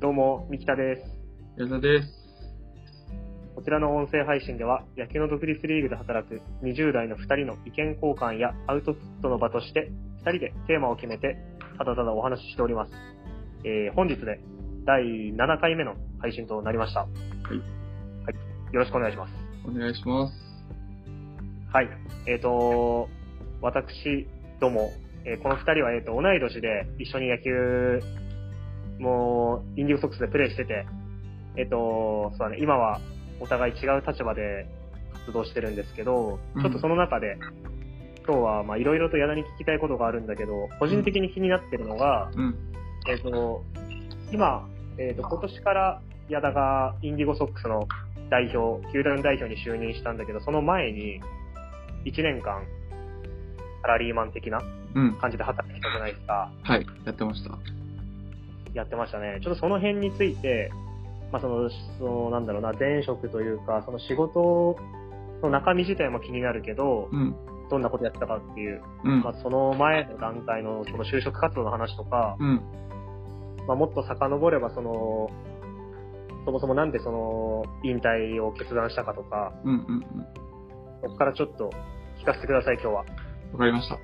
どうも、三木田です。矢田です。こちらの音声配信では、野球の独立リーグで働く20代の2人の意見交換やアウトプットの場として、2人でテーマを決めて、ただただお話ししております。えー本日で第7回目の配信となりました。はいはい。よろしくお願いします。お願いします。はい。えっ、と、私ども、えーこの2人は、えっ、と、同い年で一緒に野球、もう、インディゴソックスでプレーしてて、えっ、と、そうだね、今はお互い違う立場で活動してるんですけど、うんちょっとその中で、今日は、まあ、いろいろと矢田に聞きたいことがあるんだけど、個人的に気になってるのが、うん。えっ、と、今、えっ、と、今年から矢田がインディゴソックスの代表、球団代表に就任したんだけど、その前に、1年間、サラリーマン的なうん。感じで働いてたじゃないですか。はい。やってました。やってましたね。ちょっとその辺について、まあ、その、その、なんだろうな、前職というか、その仕事の中身自体も気になるけど、うん。どんなことやってたかっていう、うんまあ、。その前の段階のその就職活動の話とか、うん。まあ、もっと遡れば、その、そもそもなんでその、引退を決断したかとか、うん。うん。うん。ここからちょっと聞かせてください、今日は。わかりました。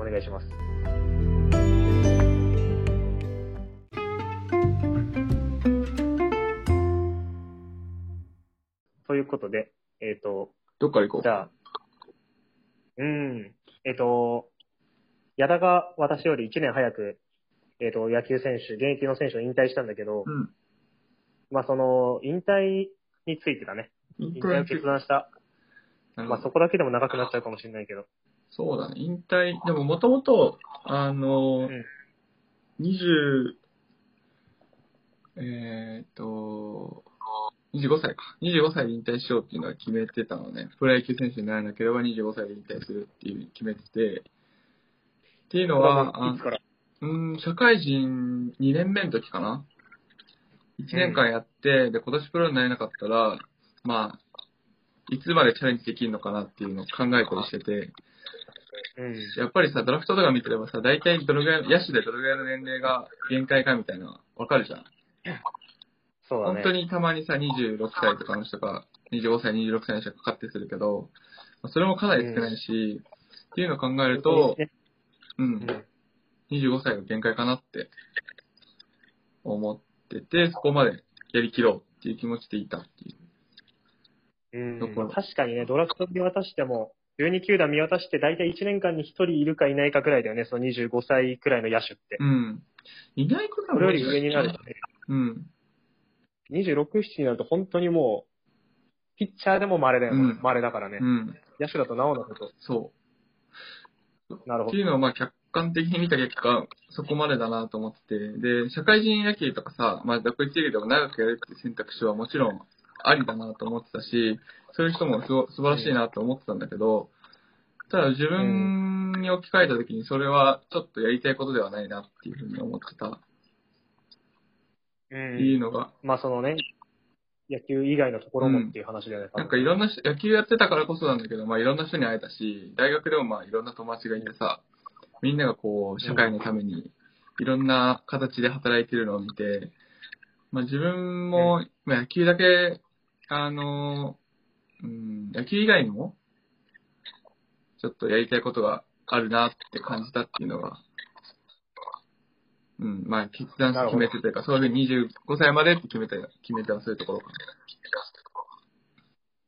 お願いします。ことで、えっ、と、どっから行こう？じゃあ、うん、えっ、と、矢田が私より1年早く、えっ、と、野球選手、現役の選手を引退したんだけど、うん。まあその、引退についてだね。引引退を決断した。まあそこだけでも長くなっちゃうかもしれないけど。そうだね。引退、でももともと、あの、うん20、えーっと、25歳か。25歳で引退しようっていうのは決めてたのね。プロ野球選手にならなければ25歳で引退するっていう決めてて。っていうのは、うん、社会人2年目の時かな。1年間やって、で、今年プロになれなかったら、まあ、いつまでチャレンジできるのかなっていうのを考えたりしてて、うん。やっぱりさ、ドラフトとか見てればさ、大体どのぐらい、野手でどのぐらいの年齢が限界かみたいなのわかるじゃん。そうだね。本当にたまにさ、26歳とかの人が、25歳、26歳の人がかかってするけど、まあそれもかなり少ないし、っていうのを考えると、うんう、ん、25歳が限界かなって思ってて、そこまでやりきろうっていう気持ちでいたっていう。うん確かにね、ドラフト見渡しても、12球団見渡して大体1年間に1人いるかいないかくらいだよね、その25歳くらいの野手って。うん。いないことはそれより上になるとね、うん。26、7になると本当にもう、ピッチャーでも稀だよ、うん稀だからね。うん。野手だとなおのこと。そう。なるほどっていう。のをまあ客観的に見た結果、そこまでだなと思ってて、で、社会人野球とかさ、まあ独立リーグでも長くやるっていう選択肢はもちろんありだなと思ってたし、そういう人もすご素晴らしいなと思ってたんだけど、ただ自分に置き換えた時にそれはちょっとやりたいことではないなっていうふうに思ってたっう。ていうんのが、まあそのね、野球以外のところもっていう話だよね。多分なんかいろんな人、野球やってたからこそなんだけど、まあいろんな人に会えたし、大学でもまあいろんな友達がいてさ、みんながこう、社会のためにいろんな形で働いてるのを見て、まあ自分も、まあ野球だけ、あの、うん、野球以外にも、ちょっとやりたいことがあるなって感じたっていうのが、うん、まあ決断して決めてというか、そういうふうに25歳までって決めた、決めたはそういうところかな。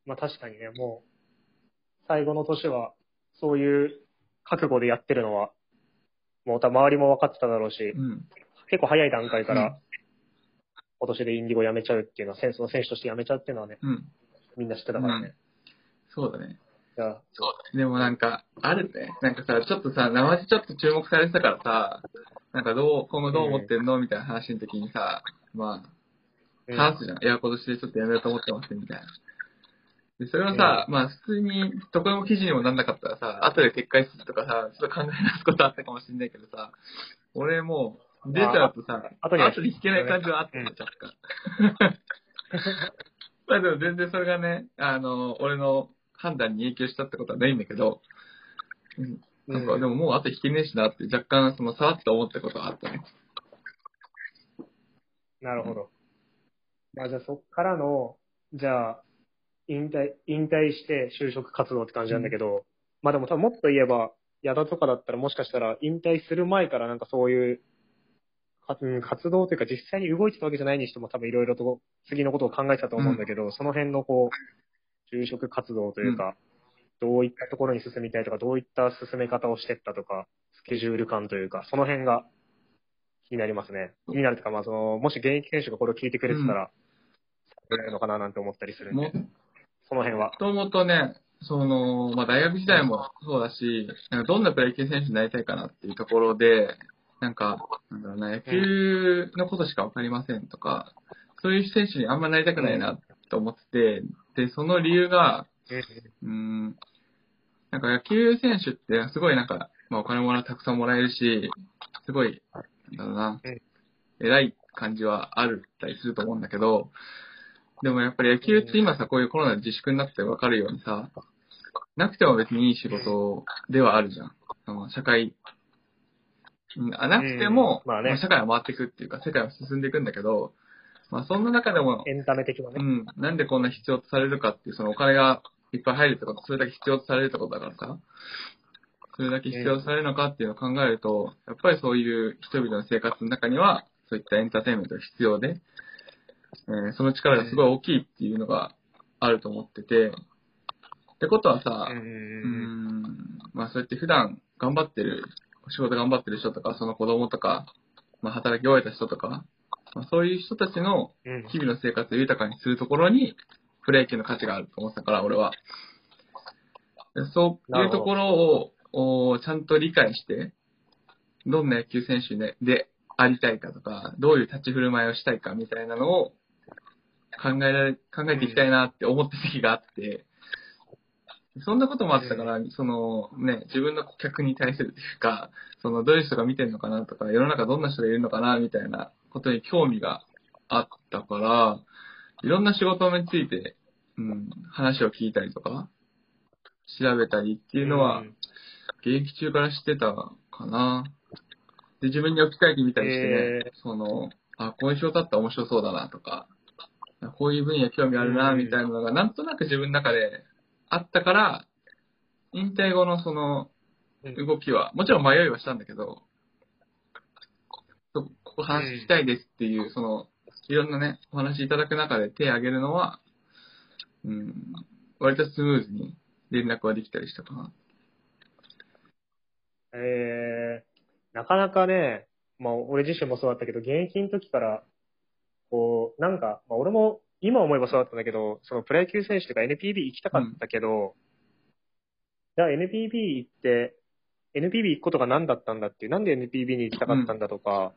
まあ確かにね、もう、最後の年は、そういう覚悟でやってるのは、もう多分周りも分かってただろうし、うん。結構早い段階かうんら、今年でインディゴ辞めちゃうっていうのは、選手の選手として辞めちゃうっていうのはね、うん。みんな知ってたからね。そうだね。じゃあ、でもなんか、あるね。なんかさ、ちょっとさ、生地ちょっと注目されてたからさ、なんかどう、今後どう思ってんのみたいな話の時にさ、まうんあ、話すじゃん。いや、今年でちょっとやめようと思ってますみたいな。で、それはさ、まあ普通に、どこでも記事にもなんなかったらさ、後で撤回するとかさ、ちょっと考え直すことあったかもしれないけどさ、俺もう、出ちゃうとさ、あ後に後に引けない感じはあったの、若干。まあでも全然それがね、あの、俺の判断に影響したってことはないんだけど、うん、なんかでももうあと引けねえしなって若干そのさらっと思ったことはあったね。なるほど。まあじゃあそっからの、じゃあ、引退、引退して就職活動って感じなんだけど、まあでも多分もっと言えば、矢田とかだったらもしかしたら引退する前からなんかそういう、活動というか実際に動いてたわけじゃないにしても多分いろいろと次のことを考えてたと思うんだけど、その辺のこう、就職活動というか、どういったところに進みたいとか、どういった進め方をしてったとか、スケジュール感というか、その辺が気になりますね。気になるというか、まあその、もし現役選手がこれを聞いてくれてたら、くれるのかななんて思ったりするんもで、その辺は。ともとね、その、まあ、大学時代もそうだし、なんかどんなプロ野球選手になりたいかなっていうところで、なんか、なんだろうな、野球のことしかわかりませんとか、そういう選手にあんまなりたくないなと思ってて、で、その理由が、うーん、なんか野球選手ってすごいなんか、まあ、お金もらたくさんもらえるし、すごい、なんだろうなうん、偉い感じはあるったりすると思うんだけど、でもやっぱり野球って今さ、こういうコロナで自粛になってわかるようにさ、なくても別にいい仕事ではあるじゃん。その社会、なくても、うん。まあね。社会は回っていくっていうか、世界は進んでいくんだけど、まあそんな中でも、エンタメ的なね。うん、なんでこんな必要とされるかっていう、そのお金がいっぱい入るってこと、それだけ必要とされるってことだからさ、それだけ必要とされるのかっていうのを考えると、やっぱりそういう人々の生活の中には、そういったエンターテインメントが必要で、えーその力がすごい大きいっていうのがあると思ってて、ってことはさ、うん。まあそうやって普段頑張ってる、仕事頑張ってる人とか、その子供とか、まあ働き終えた人とか、まあそういう人たちのうん日々の生活を豊かにするところに、プロ野球の価値があると思ってたから、俺は。でそういうところを、おちゃんと理解して、どんな野球選手ででありたいかとか、どういう立ち振る舞いをしたいかみたいなのを考えられ、考えていきたいなって思った時期があって、そんなこともあったから、そのね、自分の顧客に対するというか、そのどういう人が見てるのかなとか、世の中どんな人がいるのかなみたいなことに興味があったから、いろんな仕事について、うん、話を聞いたりとか、調べたりっていうのは、うん。現役中から知ってたかな。で、自分に置き換えてみたりしてね、えその、あ、こういう仕事だったら面白そうだなとか、こういう分野興味あるな、うん。みたいなのが、なんとなく自分の中であったから、引退後のそのうん。動きは、もちろん迷いはしたんだけど、そここ話したいですっていう、その、いろんなね、お話いただく中で手を挙げるのは、うん、割とスムーズに連絡はできたりしたかな。えー、なかなかね、まあ、俺自身もそうだったけど、現役の時から、こう、なんか、まあ、俺も、今思えばそうだったんだけど、そのプロ野球選手とか NPB 行きたかったけど、じゃあ NPB 行って、NPB 行くことが何だったんだっていう、なんで NPB に行きたかったんだとか、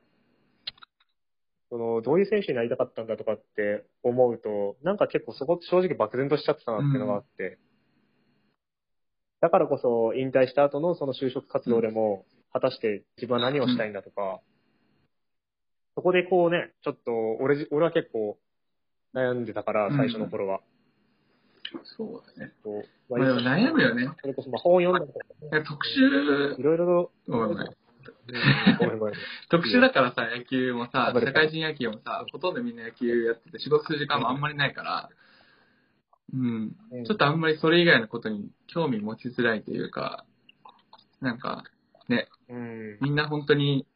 その、どういう選手になりたかったんだとかって思うと、なんか結構そこ正直漠然としちゃってたなっていうのがあって、だからこそ引退した後のその就職活動でも、果たして自分は何をしたいんだとか、そこでこうね、ちょっと俺じ、俺は結構悩んでたから、最初の頃は。そうだね。まあ悩むよね。それこそまあ本読んだりとかね、特殊い、ろいろと、特殊だからさ、野球もさ、社会人野球もさ、ほとんどみんな野球やってて、仕事する時間もあんまりないから、うん、うん。ちょっとあんまりそれ以外のことに興味持ちづらいというか、なんか、ね、うん。みんな本当に、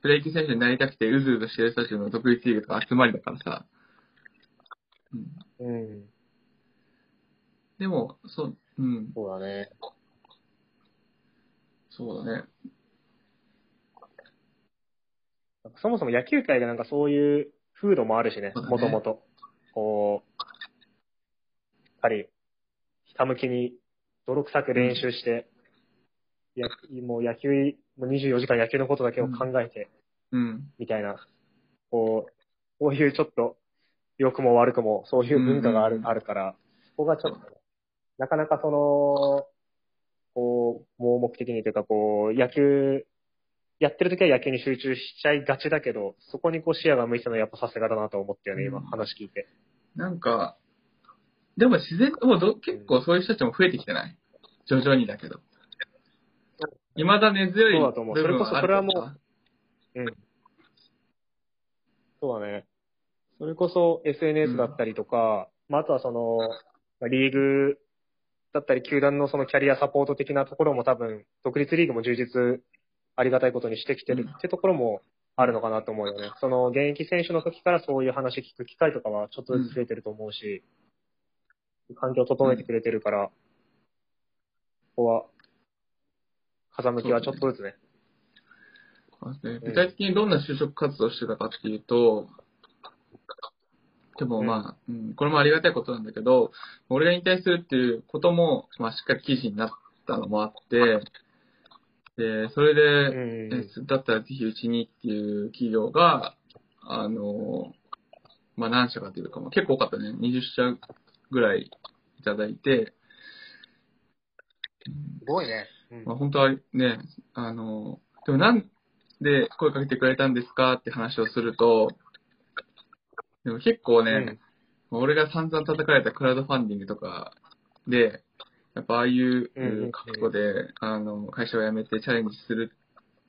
プロ野球選手になりたくてうずうずしてる人たちの独立リーグとか集まりだからさ、うん、うん。でも、そう、うん、そうだね。そうだね。そもそも野球界がなんかそういう風土もあるしねもともと。こう、やっぱり、ひたむきに泥臭く練習して、やもう野球、もう24時間野球のことだけを考えて、うん、みたいな、こう、こういうちょっと、良くも悪くも、そういう文化がある、うんあるから、そこがちょっとね、なかなかその、こう、盲目的にというか、こう、野球、やってる時は野球に集中しちゃいがちだけど、そこにこう視野が向いてたのはやっぱさすがだなと思ったよね、今うん話聞いて。なんか、でも自然ともうど結構そういう人たちも増えてきてない？徐々にだけど。未だ根強いそうだと思うそれこそそれはもううん。そうだね。それこそ SNS だったりとか、まあ、あとはその、まあリーグだったり、球団のそのキャリアサポート的なところも多分、独立リーグも充実ありがたいことにしてきてるってところもあるのかなと思うよね。その現役選手の時からそういう話聞く機会とかはちょっとずつ増えてると思うし、環境を整えてくれてるから、ここは、風向きはちょっとずつね。そうですね具体的にどんな就職活動をしてたかっていうと、でもまあ、うん、これもありがたいことなんだけど、俺が引退するっていうことも、まあしっかり記事になったのもあって、で、それうんだったらぜひうちにっていう企業が、あの、まあ何社かというか、まあ、結構多かったね。20社ぐらいいただいて、すごいね。うんまあ、本当はね、あの、でもなんで声かけてくれたんですかって話をすると、でも結構ね、俺が散々叩かれたクラウドファンディングとかで、やっぱああいう覚悟で、あの、会社を辞めてチャレンジする、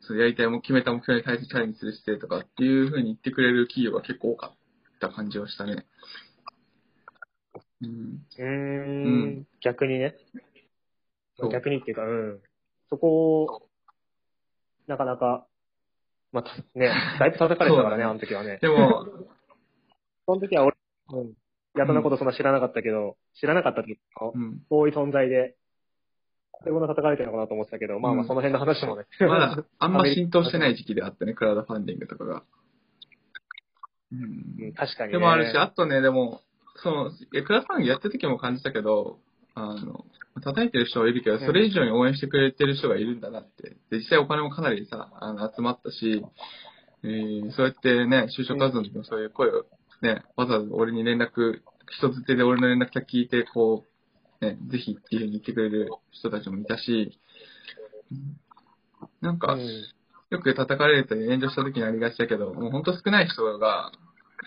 そうやりたいも決めた目標に対してチャレンジする姿勢とかっていう風に言ってくれる企業が結構多かった感じはしたね。うん。うーんうん逆にね。逆にっていうか、うん。そこを、なかなか、まあ、たね、だいぶ叩かれてたからねあの時はね。でも、その時は俺、うん。やたのことそんな知らなかったけど、知らなかったけど、うん。遠い存在で、そういうもの叩かれてるのかなと思ってたけど、まあまあうんその辺の話もね。まだあんま浸透してない時期であったね、クラウドファンディングとかが。うんうん確かにね。でもあるし、あとね、でも、その、いやクラウドファンディングやってる時も感じたけど、あの、叩いてる人はいるけど、それ以上に応援してくれてる人がいるんだなって。で、実際お金もかなりさ、あの、集まったし、えーそうやってね、就職活動の時もそういう声をね、わざわざ俺に連絡、人づてで俺の連絡先聞いて、こう、ね、ぜひっていうふうに言ってくれる人たちもいたし、うんなんか、うんよく叩かれて炎上した時にありがちだけど、もう本当少ない人が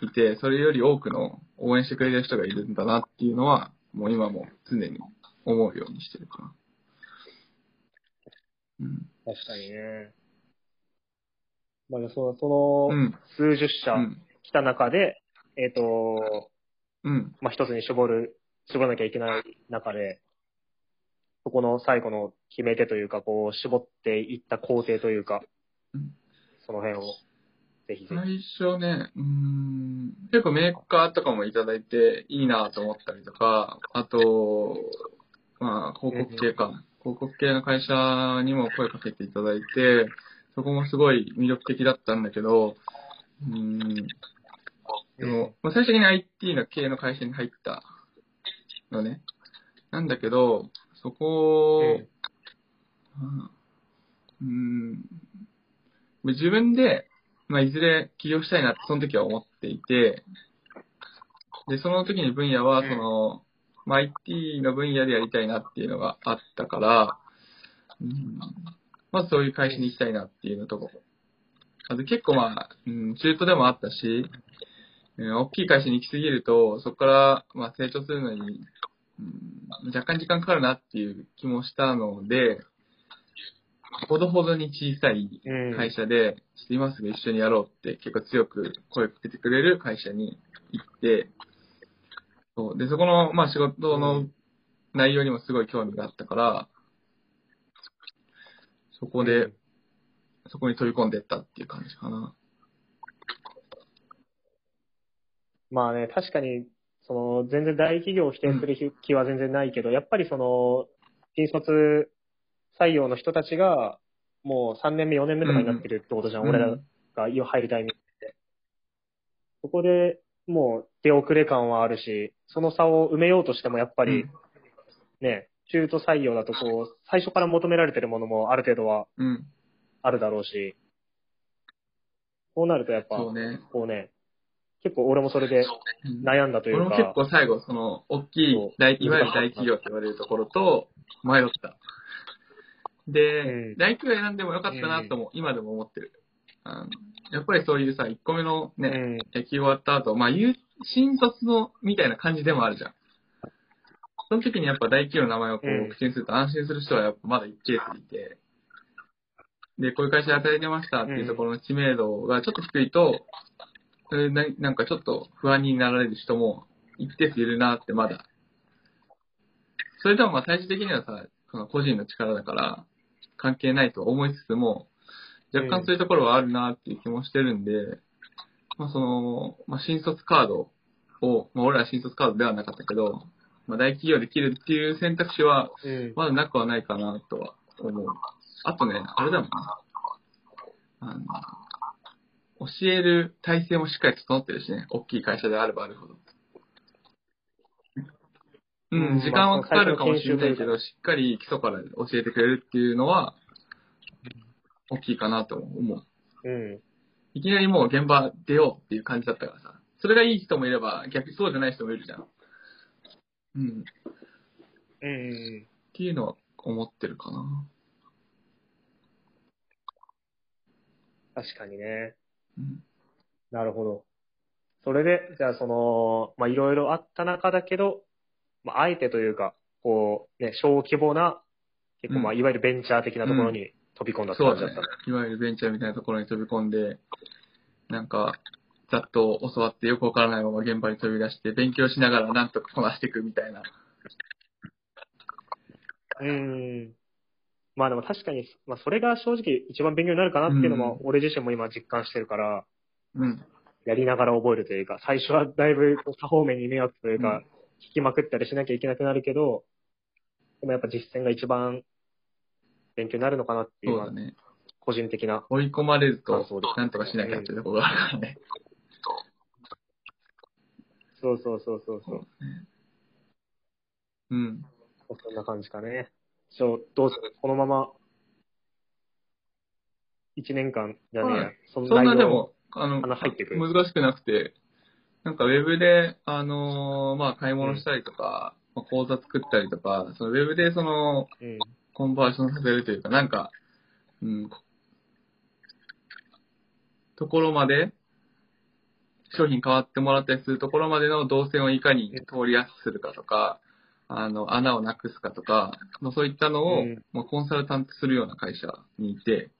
いて、それより多くの応援してくれてる人がいるんだなっていうのは、もう今も常に思うようにしてるかな。うん。確かにね。まあ、その、その、うん。数十社うん。来た中で、えっ、と、うん。まあ、一つに絞る、絞らなきゃいけない中で、そこの最後の決め手というか、こう、絞っていった工程というかうん、その辺を、ぜひぜひ。最初ね、うーん、結構メーカーとかもいただいていいなと思ったりとか、あと、まあ、広告系か。広告系の会社にも声かけていただいて、そこもすごい魅力的だったんだけど、うーん、でも、まあ、最終的に IT の系の会社に入ったのね。なんだけど、そこを、うん、うん。自分で、まあ、いずれ起業したいなってその時は思っていて、で、その時に分野は、うん。その、まあ、IT の分野でやりたいなっていうのがあったから、うん、まずそういう会社に行きたいなっていうのと、あと結構まあ、うん、中途でもあったし、うん大きい会社に行きすぎると、そこからまあ成長するのに、うん、若干時間かかるなっていう気もしたので、ほどほどに小さいうん。会社で、ちょっと今すぐ一緒にやろうって結構強く声かけてくれる会社に行って、そうで、そこの、まあ仕事の内容にもすごい興味があったから、そこで、うんそこに飛び込んでったっていう感じかな。まあね、確かに、その、全然大企業を否定する気は全然ないけど、やっぱりその、新卒採用の人たちが、もう3年目、4年目とかになってるってことじゃん、うん俺らが入るタイミングって。そこでもう出遅れ感はあるし、その差を埋めようとしてもやっぱり、うんね、中途採用だとこう、最初から求められてるものもある程度はうん。あるだろうし、こうなるとやっぱ。こうね、結構俺もそれでうん悩んだというか、俺も結構最後、その、大きい大、いわゆる大企業って言われるところと迷った。で、うん。大企業選んでもよかったなとも、今でも思ってる。やっぱりそういうさ、1個目のね、うん、野球終わった後、まあ、新卒のみたいな感じでもあるじゃん。その時にやっぱ大企業の名前をこうん。う口にすると安心する人はやっぱまだ一定数いて、で、こういう会社で働いてましたっていうところの知名度がちょっと低いと、それななんかちょっと不安になられる人も一定数いるなってまだ。それでもまあ最終的にはさ、その個人の力だから関係ないと思いつつも、若干そういうところはあるなっていう気もしてるんで、まあその、まあ新卒カードを、まあ俺ら新卒カードではなかったけど、まあ大企業で切るっていう選択肢はうん。まだなくはないかなとは思う。あとね、あれだもんな。あの、教える体制もしっかり整ってるしね。大きい会社であればあるほど。ううんん、時間はかかるかもしれないけまど、しっかり基礎から教えてくれるっていうのは、大きいかなと思う。うん。いきなりもう現場出ようっていう感じだったからさ。それがいい人もいれば、逆にそうじゃない人もいるじゃん。うん。うんうん。っていうのは思ってるかな。確かにね。うん。なるほど。それで、じゃあその、まあいろいろあった中だけど、まああえてというか、こう、ね、小規模な、結構まあうんいわゆるベンチャー的なところに飛び込んだっ感じだったの。。いわゆるベンチャーみたいなところに飛び込んで、なんか、ざっと教わってよくわからないまま現場に飛び出して、勉強しながらなんとかこなしていくみたいな。うん。まあでも確かに、まあそれが正直一番勉強になるかなっていうのも、俺自身も今実感してるから、うん。やりながら覚えるというか、最初はだいぶ多方面に迷惑というか、うん聞きまくったりしなきゃいけなくなるけど、でもやっぱ実践が一番勉強になるのかなっていうのは。個人的な。追い込まれるとなんとかしなきゃっていうところがあるからね。そうそうそうそうそう。うん。そんな感じかね。ちょ、どうする？このまま、一年間じゃねえや。はい。そそんなでも、あの、あの入ってくる。難しくなくて、なんかウェブで、あのーまあ、買い物したりとか、まあ、講座作ったりとか、そのウェブでその、うん。コンバージョンさせるというか、なんか、うん、ところまで、商品変わってもらったりするところまでの動線をいかに通りやすくするかとか、あの、穴をなくすかとか、まあそういったのを、コンサルタントするような会社にいて、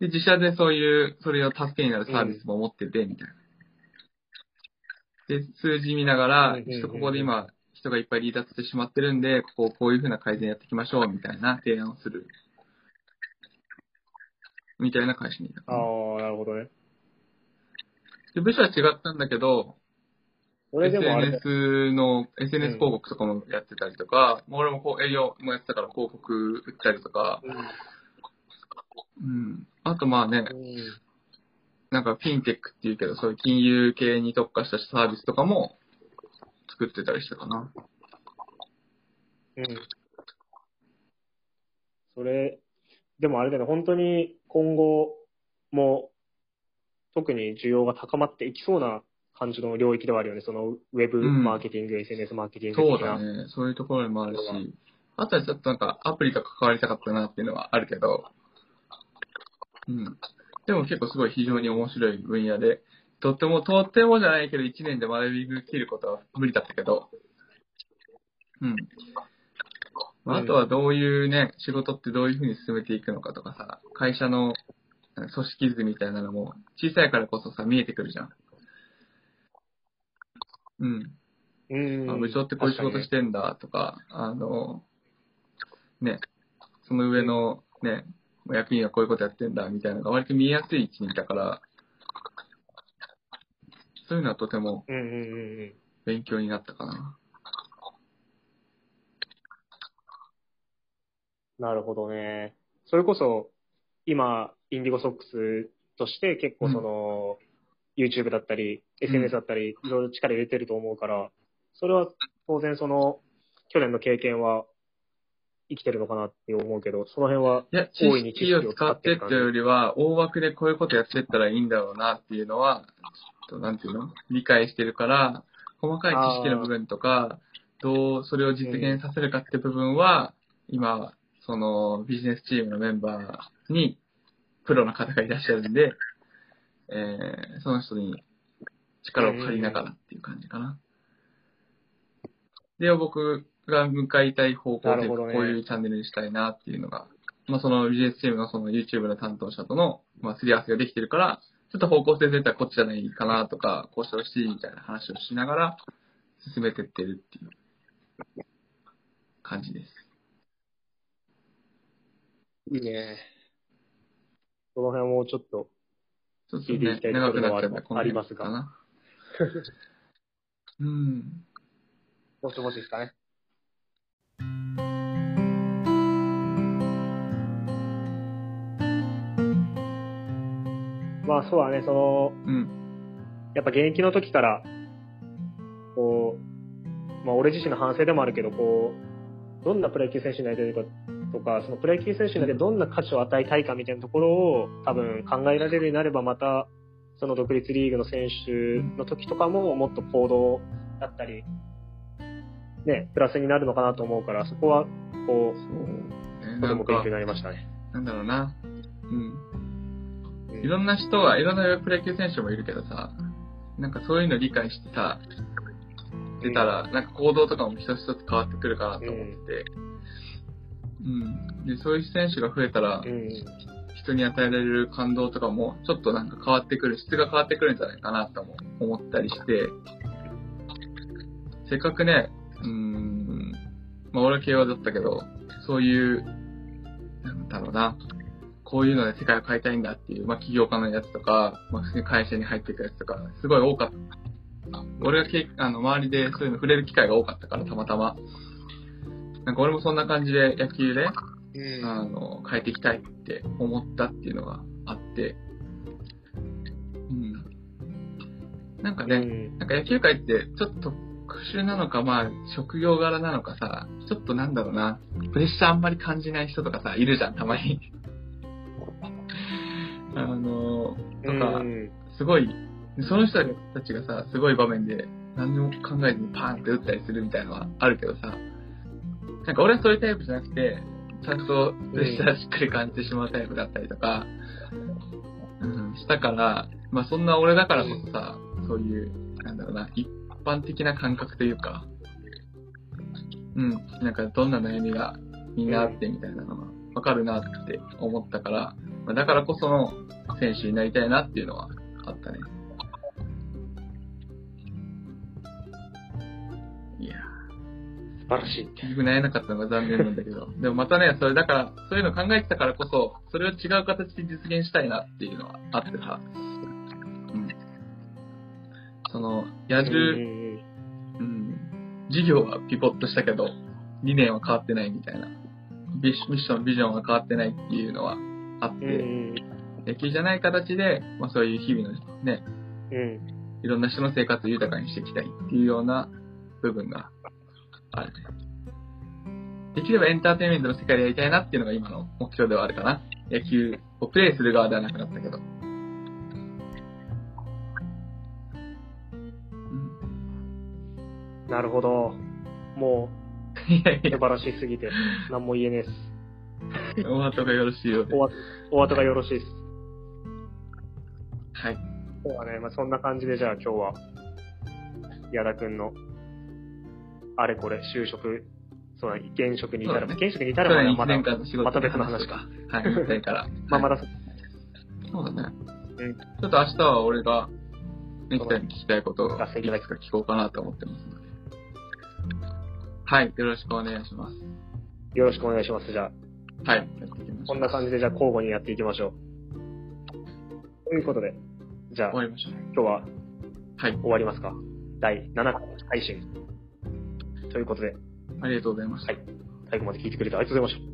で、自社でそういう、それを助けになるサービスも持ってて、みたいな。で、数字見ながら、ちょっとここで今、人がいっぱい離脱してしまってるんで、ここをこういうふうな改善やっていきましょう、みたいな提案をする。みたいな会社にいた。ああ、なるほどね。で、部署は違ったんだけど、俺でもあれだ SNS の、SNS 広告とかもやってたりとか、もう俺もこう営業もやってたから広告売ったりとか、うん。あとまあね、うん。なんかフィンテックっていうけど、そういう金融系に特化したサービスとかも作ってたりしたかな。うん。それ、でもあれだよね、本当に今後も特に需要が高まっていきそうな感じの領域ではあるよね。そのウェブうんマーケティング、SNS マーケティングそう。だね。そういうところもあるし、あとはちょっとなんかアプリと関わりたかったなっていうのはあるけど、うん。でも結構すごい非常に面白い分野で、とっても、とってもじゃないけど1年で学び切ることは無理だったけど、うん。まあ、あとはどういうね、仕事ってどういうふうに進めていくのかとかさ、会社の組織図みたいなのも小さいからこそさ、見えてくるじゃん。うん。うん。あ部長ってこういう仕事してんだとか、あの、ね、その上のね、役員はこういうことやってんだみたいなのが割と見えやすい位置にいたから、そういうのはとても。勉強になったかな。なるほどね。それこそ、今、インディゴソックスとして結構その、YouTube だったり、SNS だったり、いろいろ力入れてると思うから、それは当然その、去年の経験は生きてるのかなって思うけど、その辺はいや、知大いに知識を使ってっていうよりは、大枠でこういうことやってったらいいんだろうなっていうのは、ちょっとなんていうの理解してるから、細かい知識の部分とか、どうそれを実現させるかって部分は、今、そのビジネスチームのメンバーにプロの方がいらっしゃるんで、えー、その人に力を借りながらっていう感じかな。で、僕が向かいたい方向で、こういうチャンネルにしたいなっていうのが、まあそのビジネスチームのその YouTube の担当者との、まあ、すり合わせができてるから、ちょっと方向性出たらこっちじゃないかなとか、こうしてほしいみたいな話をしながら進めてってるっていう感じです。いいね。その辺もちょっと、そうそう聞いていきたいところではありますが。うん。もしもしですかね。まあそうだね、その、うん。やっぱ現役の時から、こう、まあ俺自身の反省でもあるけど、こう、どんなプロ野球選手になりたいかとか、そのプロ野球選手にどんな価値を与えたいかみたいなところを多分考えられるようになればまた、その独立リーグの選手の時とかももっと行動だったり、ね、プラスになるのかなと思うから、そこは、こそう。とても勉強に、なりましたね。なんだろうな。うん。うんいろんな人は、いろんなプロ野球選手もいるけどさ、なんかそういうの理解してさ、出たら、なんか行動とかも一つ一つ変わってくるかなと思ってて、うん。で、そういう選手が増えたらう、ん。人に与えられる感動とかも、ちょっとなんか変わってくる、質が変わってくるんじゃないかなとも思ったりして、せっかくね、うーん、まあ俺は慶応だったけど、そういう、なんだろうな、こういうので世界を変えたいんだっていう、まあ起業家のやつとか、まあ普通に会社に入っていくやつとか、すごい多かった。俺がけあの周りでそういうの触れる機会が多かったから、たまたま。なんか俺もそんな感じで野球で、うん。あの、変えていきたいって思ったっていうのがあって、うん。なんかね、うん。なんか野球界ってちょっと特殊なのか、まあ、職業柄なのかさ、ちょっとなんだろうな、プレッシャーあんまり感じない人とかさ、いるじゃん、たまに。あの、とか、うん。すごい、その人たちがさ、すごい場面で何も考えずにパーンって打ったりするみたいなのはあるけどさ、なんか俺はそういうタイプじゃなくて、ちゃんとプレッシャーしっかり感じてしまうタイプだったりとか、うん、したから、まあそんな俺だからこそさ、そういう、なんだろうな、一般的な感覚というか、うん、なんかどんな悩みがみんなあってみたいなのがわかるなって思ったから、まあだからこその選手になりたいなっていうのはあったね。素晴らしい。ー、結局悩えなかったのが残念なんだけど、でもまたね、それだから、そういうの考えてたからこそ、それを違う形で実現したいなっていうのはあってさ、うん。その、野うん獣、うんうん、事業はピボットしたけど、理念は変わってないみたいな。ミッション、ビジョンは変わってないっていうのはあって、野球じゃない形で、まあそういう日々のね、うん。いろんな人の生活を豊かにしていきたいっていうような部分があるね。できればエンターテインメントの世界でやりたいなっていうのが今の目標ではあるかな。野球をプレイする側ではなくなったけど。うん、なるほど。もう、いやいや、素晴らしすぎて、何も言えねえっす。お後がよろしいようで。お後がよろしいです。はい。そうだね。まあ、そんな感じで、じゃあ今日は、矢田くんの、あれこれ、就職、そうだね、現職に至る、ね現職に至る1まではまだ、また別の話か。はい、言いたいから。まあ、まだ、そうだね。うんちょっと明日は俺が、ネクタイに聞きたいことをいくつか聞こうかなと思ってますので。はい、よろしくお願いします。よろしくお願いします。じゃあ、はい。こんな感じで、じゃあ交互にやっていきましょう。ということで、じゃあ終、わりましょう。今日ははい、終わりますか？第7回配信。ということで、ありがとうございました。はい最後まで聞いてくれてありがとうございました。